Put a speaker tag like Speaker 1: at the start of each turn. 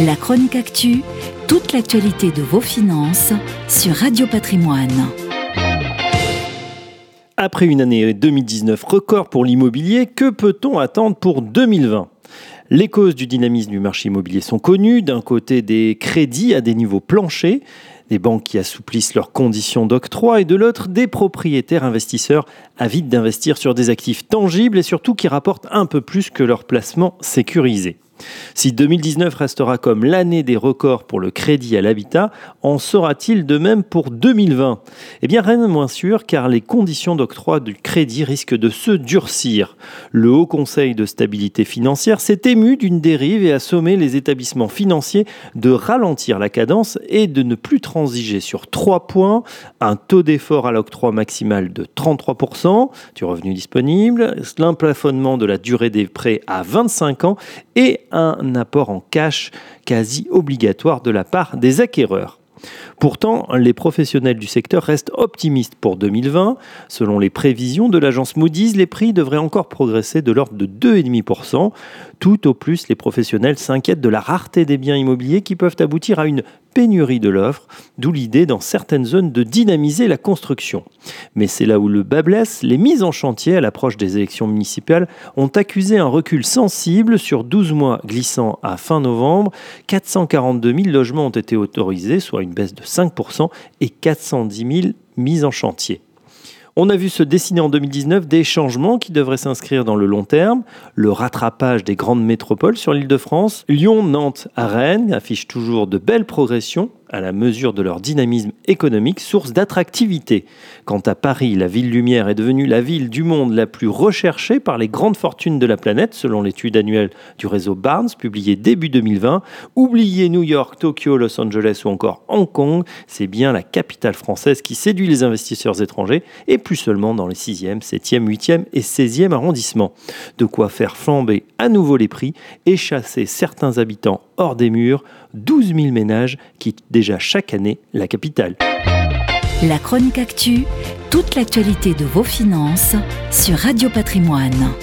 Speaker 1: La chronique actu, toute l'actualité de vos finances sur Radio Patrimoine.
Speaker 2: Après une année 2019 record pour l'immobilier, que peut-on attendre pour 2020 les causes du dynamisme du marché immobilier sont connues. D'un côté, des crédits à des niveaux planchers, des banques qui assouplissent leurs conditions d'octroi, et de l'autre, des propriétaires investisseurs avides d'investir sur des actifs tangibles et surtout qui rapportent un peu plus que leurs placements sécurisés. Si 2019 restera comme l'année des records pour le crédit à l'habitat, en sera-t-il de même pour 2020 Eh bien, rien de moins sûr, car les conditions d'octroi du crédit risquent de se durcir. Le Haut Conseil de stabilité financière s'est ému d'une dérive et a sommé les établissements financiers de ralentir la cadence et de ne plus transiger sur trois points un taux d'effort à l'octroi maximal de 33% du revenu disponible, l'implafonnement de la durée des prêts à 25 ans et un apport en cash quasi obligatoire de la part des acquéreurs. Pourtant, les professionnels du secteur restent optimistes pour 2020. Selon les prévisions de l'agence Moody's, les prix devraient encore progresser de l'ordre de 2,5%. Tout au plus, les professionnels s'inquiètent de la rareté des biens immobiliers qui peuvent aboutir à une pénurie de l'offre, d'où l'idée dans certaines zones de dynamiser la construction. Mais c'est là où le bas blesse, les mises en chantier à l'approche des élections municipales ont accusé un recul sensible sur 12 mois glissant à fin novembre. 442 000 logements ont été autorisés, soit une baisse de 5%, et 410 000 mises en chantier. On a vu se dessiner en 2019 des changements qui devraient s'inscrire dans le long terme. Le rattrapage des grandes métropoles sur l'île de France. Lyon, Nantes, Rennes affichent toujours de belles progressions à la mesure de leur dynamisme économique, source d'attractivité. Quant à Paris, la ville lumière est devenue la ville du monde la plus recherchée par les grandes fortunes de la planète, selon l'étude annuelle du réseau Barnes, publiée début 2020. Oubliez New York, Tokyo, Los Angeles ou encore Hong Kong, c'est bien la capitale française qui séduit les investisseurs étrangers, et plus seulement dans les 6e, 7e, 8e et 16e arrondissements. De quoi faire flamber à nouveau les prix et chasser certains habitants hors des murs, 12 000 ménages quittent chaque année la capitale.
Speaker 1: La chronique actu, toute l'actualité de vos finances sur Radio Patrimoine.